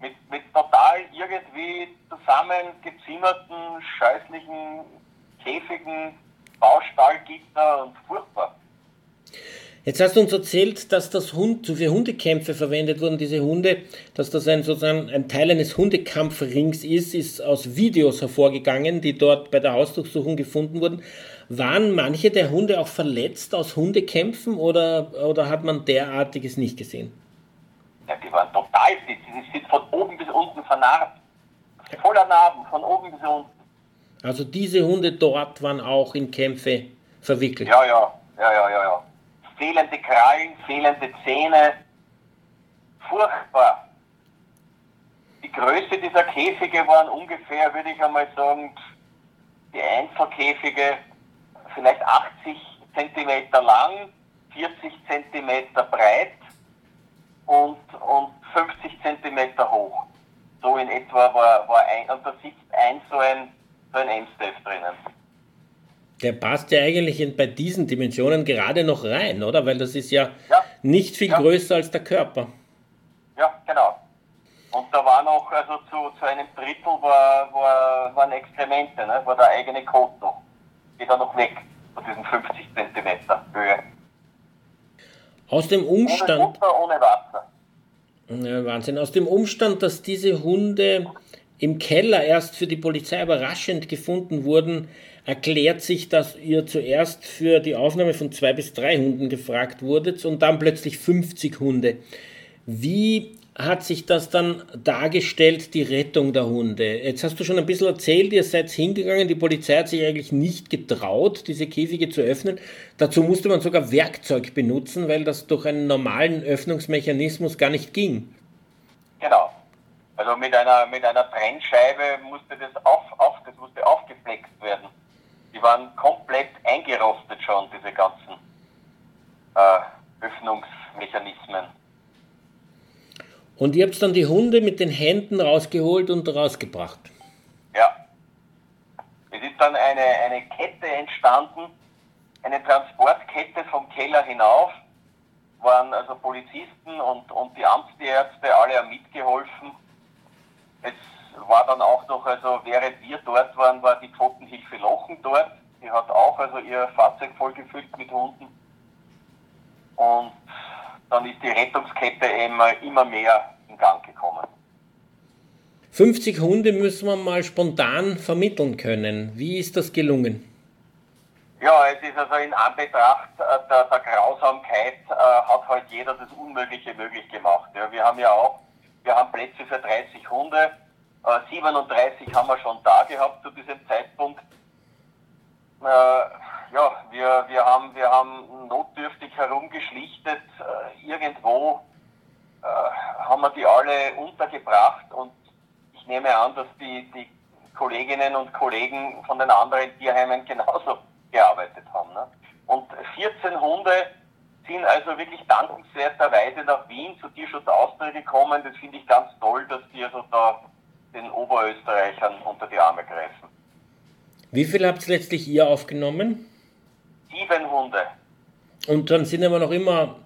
Mit, mit total irgendwie zusammengezimmerten, scheußlichen Käfigen, Baustallgitter und furchtbar. Jetzt hast du uns erzählt, dass das Hund für Hundekämpfe verwendet wurden, diese Hunde, dass das ein sozusagen ein Teil eines Hundekampfrings ist, ist aus Videos hervorgegangen, die dort bei der Hausdurchsuchung gefunden wurden. Waren manche der Hunde auch verletzt aus Hundekämpfen oder, oder hat man derartiges nicht gesehen? Ja, die waren total fit. Die sind von oben bis unten vernarbt. Voller Narben, von oben bis unten. Also diese Hunde dort waren auch in Kämpfe verwickelt? Ja, ja, ja, ja, ja. ja fehlende Krallen, fehlende Zähne. Furchtbar. Die Größe dieser Käfige waren ungefähr, würde ich einmal sagen, die Einzelkäfige vielleicht 80 cm lang, 40 cm breit und, und 50 cm hoch. So in etwa war, war ein, und da sitzt ein so ein, so ein M-Staff drinnen der passt ja eigentlich in, bei diesen Dimensionen gerade noch rein, oder? Weil das ist ja, ja. nicht viel ja. größer als der Körper. Ja, genau. Und da war noch, also zu, zu einem Drittel war, war, waren Exkremente, ne? war der eigene Kot noch. Geht da noch weg, von diesen 50 Zentimeter Höhe. Aus dem Umstand. Ohne Futter, ohne Wasser. Ja, Wahnsinn. Aus dem Umstand, dass diese Hunde im Keller erst für die Polizei überraschend gefunden wurden, erklärt sich, dass ihr zuerst für die Aufnahme von zwei bis drei Hunden gefragt wurdet und dann plötzlich 50 Hunde. Wie hat sich das dann dargestellt, die Rettung der Hunde? Jetzt hast du schon ein bisschen erzählt, ihr seid hingegangen, die Polizei hat sich eigentlich nicht getraut, diese Käfige zu öffnen. Dazu musste man sogar Werkzeug benutzen, weil das durch einen normalen Öffnungsmechanismus gar nicht ging. Genau. Also mit einer, mit einer Trennscheibe musste das, auf, auf, das musste aufgeflext werden die waren komplett eingerostet schon, diese ganzen äh, Öffnungsmechanismen. Und ihr habt dann die Hunde mit den Händen rausgeholt und rausgebracht? Ja. Es ist dann eine, eine Kette entstanden, eine Transportkette vom Keller hinauf, waren also Polizisten und, und die Amtsärzte alle mitgeholfen. Es war dann auch noch, also während wir dort waren, war die Pfotenhilfe Lochen dort. Die hat auch also ihr Fahrzeug vollgefüllt mit Hunden. Und dann ist die Rettungskette immer, immer mehr in Gang gekommen. 50 Hunde müssen wir mal spontan vermitteln können. Wie ist das gelungen? Ja, es ist also in Anbetracht äh, der, der Grausamkeit äh, hat halt jeder das Unmögliche möglich gemacht. Ja, wir haben ja auch, wir haben Plätze für 30 Hunde 37 äh, haben wir schon da gehabt zu diesem Zeitpunkt. Äh, ja, wir, wir, haben, wir haben notdürftig herumgeschlichtet. Äh, irgendwo äh, haben wir die alle untergebracht und ich nehme an, dass die, die Kolleginnen und Kollegen von den anderen Tierheimen genauso gearbeitet haben. Ne? Und 14 Hunde sind also wirklich dankenswerterweise nach Wien zu Tierschutz Austria gekommen. Das finde ich ganz toll, dass die also da den Oberösterreichern unter die Arme greifen. Wie viel habt ihr letztlich ihr aufgenommen? Sieben Hunde. Und dann sind aber noch immer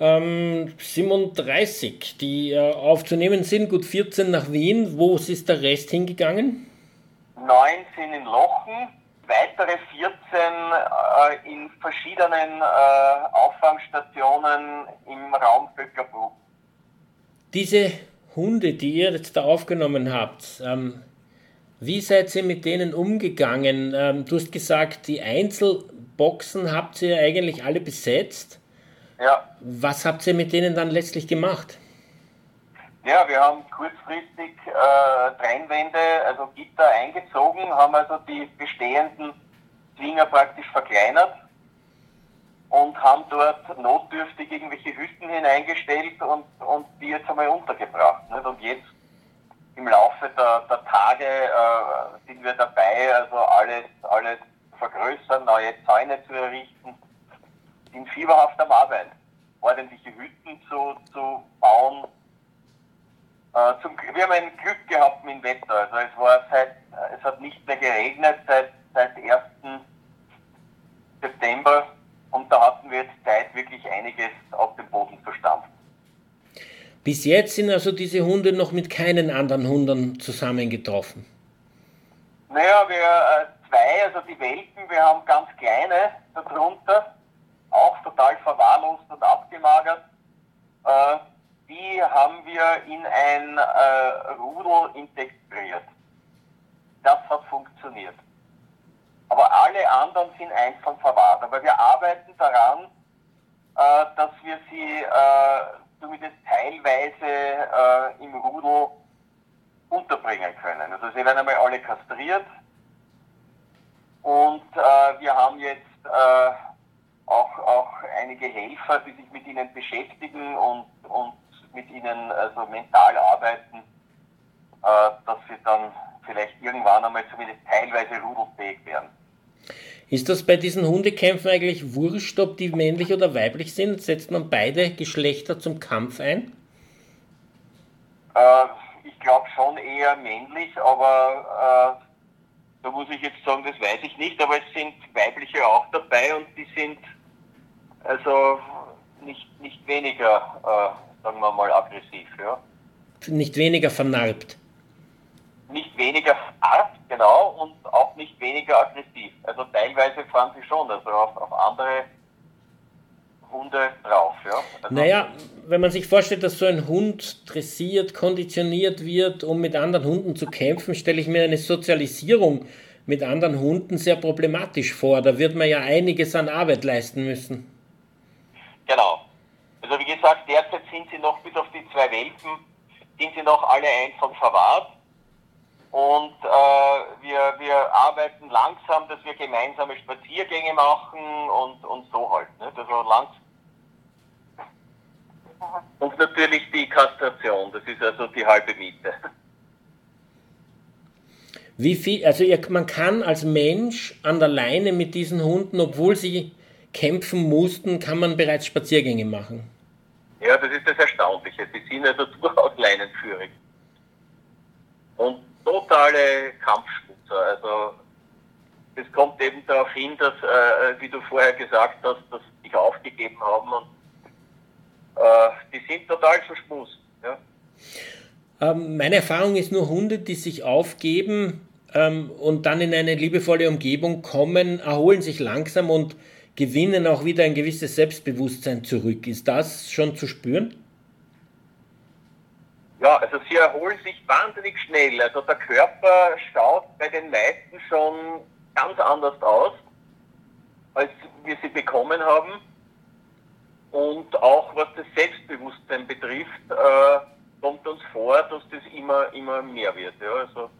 ähm, 37, die äh, aufzunehmen sind, gut 14 nach Wien. Wo ist der Rest hingegangen? Neun sind in Lochen, weitere 14 äh, in verschiedenen äh, Auffangstationen im Raum Böckerbruck. Diese Hunde, die ihr jetzt da aufgenommen habt, ähm, wie seid ihr mit denen umgegangen? Ähm, du hast gesagt, die Einzelboxen habt ihr eigentlich alle besetzt. Ja. Was habt ihr mit denen dann letztlich gemacht? Ja, wir haben kurzfristig äh, Trennwände, also Gitter eingezogen, haben also die bestehenden Zwinger praktisch verkleinert und haben dort notdürftig irgendwelche Hütten hineingestellt und, und die jetzt einmal untergebracht. Nicht? Und jetzt im Laufe der, der Tage äh, sind wir dabei, also alles, alles vergrößern, neue Zäune zu errichten, sind fieberhaft am Arbeiten, ordentliche Hütten zu, zu bauen. Äh, zum, wir haben ein Glück gehabt mit dem Wetter. Also es war seit, es hat nicht mehr geregnet seit, seit 1. September und da hatten wir jetzt Zeit, wirklich einiges auf den Boden zu stampfen. Bis jetzt sind also diese Hunde noch mit keinen anderen Hunden zusammengetroffen. Naja, wir äh, zwei, also die Welpen, wir haben ganz kleine darunter, auch total verwahrlost und abgemagert. Äh, die haben wir in ein äh, Rudel integriert. Das hat funktioniert. Aber alle anderen sind einzeln verwahrt. Aber wir arbeiten daran, äh, dass wir sie äh, zumindest teilweise äh, im Rudel unterbringen können. Also sie werden einmal alle kastriert und äh, wir haben jetzt äh, auch, auch einige Helfer, die sich mit ihnen beschäftigen und, und mit ihnen also mental arbeiten, äh, dass sie dann vielleicht irgendwann einmal zumindest teilweise rudelfähig werden. Ist das bei diesen Hundekämpfen eigentlich wurscht, ob die männlich oder weiblich sind? Setzt man beide Geschlechter zum Kampf ein? Äh, ich glaube schon eher männlich, aber äh, da muss ich jetzt sagen, das weiß ich nicht, aber es sind weibliche auch dabei und die sind also nicht, nicht weniger, äh, sagen wir mal, aggressiv. Ja. Nicht weniger vernarbt. Nicht weniger vernarbt, genau, und auch nicht weniger aggressiv. Also teilweise fahren sie schon, also auf, auf andere Hunde drauf. Ja? Also naja, wenn man sich vorstellt, dass so ein Hund dressiert, konditioniert wird, um mit anderen Hunden zu kämpfen, stelle ich mir eine Sozialisierung mit anderen Hunden sehr problematisch vor. Da wird man ja einiges an Arbeit leisten müssen. Genau. Also wie gesagt, derzeit sind sie noch bis auf die zwei Welpen, sind sie noch alle einzeln verwahrt. Und äh, wir, wir arbeiten langsam, dass wir gemeinsame Spaziergänge machen und, und so halt. Ne? Also langsam und natürlich die Kastration, das ist also die halbe Miete. Wie viel, also ihr, man kann als Mensch an der Leine mit diesen Hunden, obwohl sie kämpfen mussten, kann man bereits Spaziergänge machen. Ja, das ist das Erstaunliche. Sie sind also <laughs> durchaus leinenführig. Und totale Kampfschmutzer. Also es kommt eben darauf hin, dass, äh, wie du vorher gesagt hast, dass sie sich aufgegeben haben und äh, die sind total verschmust. Ja. Ähm, meine Erfahrung ist nur Hunde, die sich aufgeben ähm, und dann in eine liebevolle Umgebung kommen, erholen sich langsam und gewinnen auch wieder ein gewisses Selbstbewusstsein zurück. Ist das schon zu spüren? Ja, also sie erholen sich wahnsinnig schnell. Also der Körper schaut bei den meisten schon ganz anders aus, als wir sie bekommen haben. Und auch was das Selbstbewusstsein betrifft, äh, kommt uns vor, dass das immer, immer mehr wird. Ja, also,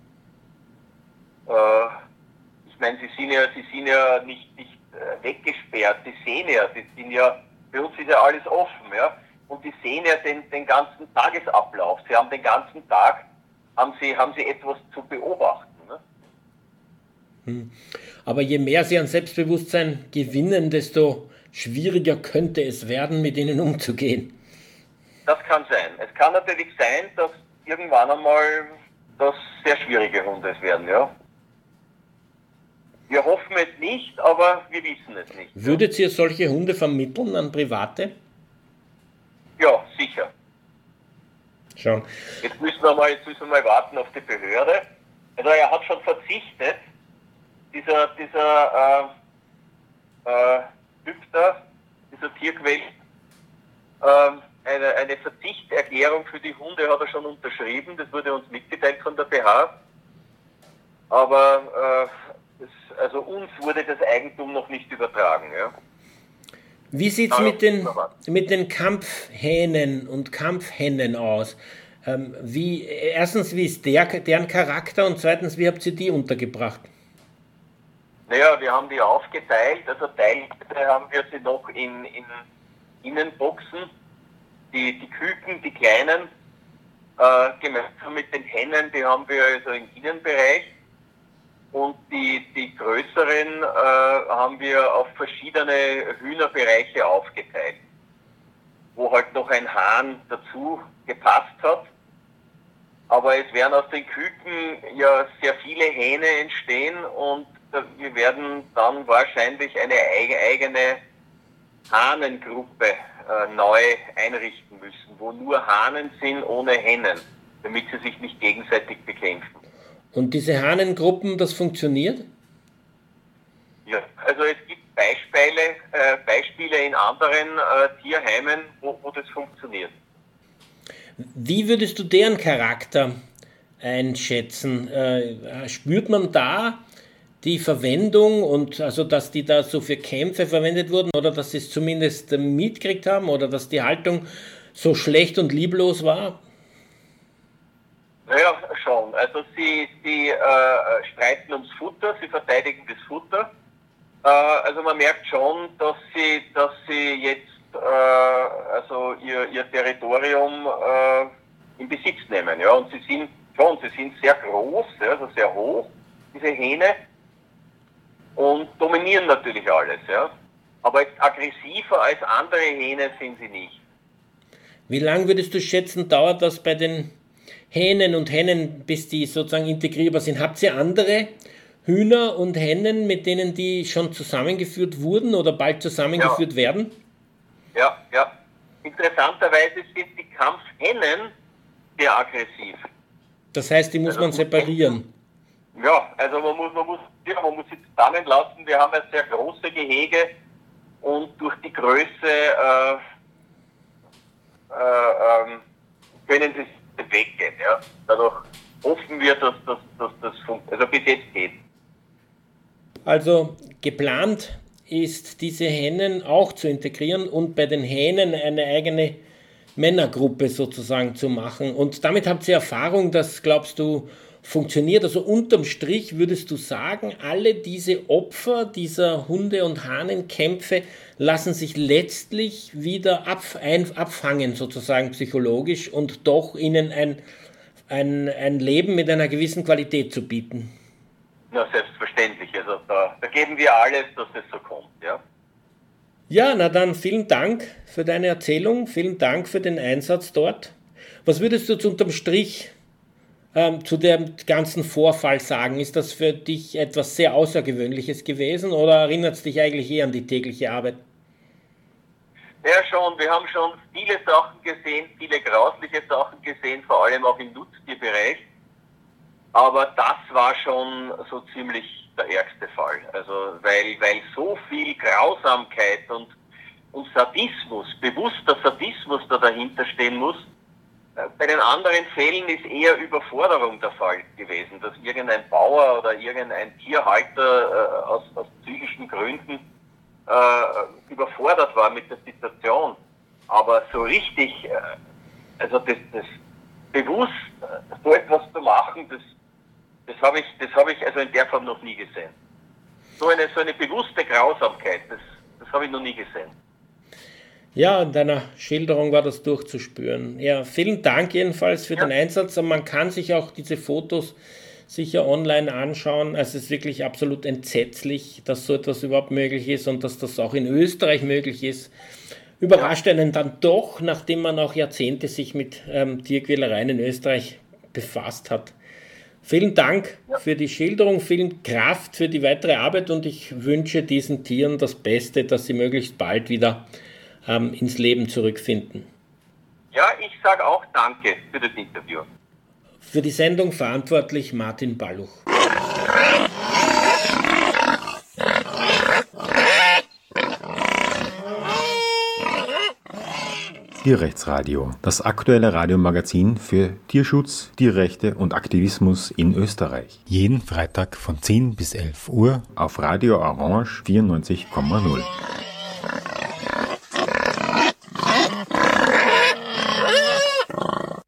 äh, ich meine, sie sind ja, sie sind ja nicht, nicht äh, weggesperrt, sie sehen ja, sie sind ja, bei uns ist ja alles offen, ja, und die sehen ja den, den ganzen Tagesablauf. Sie haben den ganzen Tag, haben sie, haben sie etwas zu beobachten. Ne? Hm. Aber je mehr sie an Selbstbewusstsein gewinnen, desto schwieriger könnte es werden, mit ihnen umzugehen. Das kann sein. Es kann natürlich sein, dass irgendwann einmal das sehr schwierige Hunde werden, ja. Wir hoffen es nicht, aber wir wissen es nicht. Würdet ihr solche Hunde vermitteln an Private? Ja, sicher. Schon. Jetzt müssen wir mal, jetzt müssen wir mal warten auf die Behörde. Also er hat schon verzichtet, dieser, dieser äh, äh, da, dieser Tierquell, ähm, eine, eine Verzichterklärung für die Hunde hat er schon unterschrieben, das wurde uns mitgeteilt von der BH. Aber äh, das, also uns wurde das Eigentum noch nicht übertragen. Ja. Wie sieht es mit den, mit den Kampfhähnen und Kampfhennen aus? Ähm, wie, erstens, wie ist der, deren Charakter und zweitens, wie habt ihr die untergebracht? Naja, wir haben die aufgeteilt, also teilweise haben wir sie noch in, in Innenboxen die, die Küken, die kleinen, äh, gemeinsam mit den Hennen, die haben wir also im Innenbereich. Und die, die größeren äh, haben wir auf verschiedene Hühnerbereiche aufgeteilt, wo halt noch ein Hahn dazu gepasst hat. Aber es werden aus den Küken ja sehr viele Hähne entstehen und wir werden dann wahrscheinlich eine eigene Hahnengruppe äh, neu einrichten müssen, wo nur Hahnen sind ohne Hennen, damit sie sich nicht gegenseitig bekämpfen. Und diese Hahnengruppen, das funktioniert? Ja, also es gibt Beispiele, äh, Beispiele in anderen äh, Tierheimen, wo, wo das funktioniert. Wie würdest du deren Charakter einschätzen? Äh, spürt man da die Verwendung und also dass die da so für Kämpfe verwendet wurden oder dass sie es zumindest mitgekriegt haben oder dass die Haltung so schlecht und lieblos war? Naja, schon. Also sie, sie äh, streiten ums Futter, sie verteidigen das Futter. Äh, also man merkt schon, dass sie, dass sie jetzt äh, also ihr, ihr Territorium äh, in Besitz nehmen. Ja? Und sie sind schon, sie sind sehr groß, ja, also sehr hoch, diese Hähne, und dominieren natürlich alles. Ja? Aber aggressiver als andere Hähne sind sie nicht. Wie lange würdest du schätzen, dauert das bei den Hähnen und Hennen, bis die sozusagen integrierbar sind? Habt ihr andere Hühner und Hennen, mit denen die schon zusammengeführt wurden oder bald zusammengeführt ja. werden? Ja, ja. Interessanterweise sind die Kampfhennen sehr aggressiv. Das heißt, die muss also, man separieren. Ja, also man muss, man muss, ja, man muss sie zusammenlassen. Wir haben ein sehr große Gehege und durch die Größe äh, äh, ähm, können sie weggehen. Ja. Dadurch hoffen wir, dass, dass, dass das funktioniert. Also bis jetzt geht. Also geplant ist, diese Hennen auch zu integrieren und bei den Hähnen eine eigene Männergruppe sozusagen zu machen. Und damit habt ihr Erfahrung, dass, glaubst du, funktioniert. Also unterm Strich würdest du sagen, alle diese Opfer dieser Hunde- und Hahnenkämpfe lassen sich letztlich wieder ab, ein, abfangen, sozusagen psychologisch, und doch ihnen ein, ein, ein Leben mit einer gewissen Qualität zu bieten. Na, selbstverständlich. Also da, da geben wir alles, dass es so kommt, ja. Ja, na dann vielen Dank für deine Erzählung, vielen Dank für den Einsatz dort. Was würdest du unterm Strich ähm, zu dem ganzen Vorfall sagen? Ist das für dich etwas sehr Außergewöhnliches gewesen oder erinnert es dich eigentlich eher an die tägliche Arbeit? Ja, schon. Wir haben schon viele Sachen gesehen, viele grausliche Sachen gesehen, vor allem auch im Nutztierbereich. Aber das war schon so ziemlich der ärgste Fall. Also, weil, weil so viel Grausamkeit und, und Sadismus, bewusster Sadismus da dahinter stehen muss, bei den anderen Fällen ist eher Überforderung der Fall gewesen, dass irgendein Bauer oder irgendein Tierhalter äh, aus, aus psychischen Gründen äh, überfordert war mit der Situation. Aber so richtig, äh, also das, das bewusst äh, so etwas zu machen, das, das habe ich, das ich also in der Form noch nie gesehen. So eine, so eine bewusste Grausamkeit, das, das habe ich noch nie gesehen. Ja, in deiner Schilderung war das durchzuspüren. Ja, vielen Dank jedenfalls für ja. den Einsatz. Und man kann sich auch diese Fotos sicher online anschauen. Also es ist wirklich absolut entsetzlich, dass so etwas überhaupt möglich ist und dass das auch in Österreich möglich ist. Überrascht einen dann doch, nachdem man auch Jahrzehnte sich mit ähm, Tierquälereien in Österreich befasst hat. Vielen Dank ja. für die Schilderung, vielen Kraft für die weitere Arbeit und ich wünsche diesen Tieren das Beste, dass sie möglichst bald wieder ähm, ins Leben zurückfinden. Ja, ich sage auch Danke für das Interview. Für die Sendung verantwortlich Martin Balluch. Tierrechtsradio, das aktuelle Radiomagazin für Tierschutz, Tierrechte und Aktivismus in Österreich. Jeden Freitag von 10 bis 11 Uhr auf Radio Orange 94,0.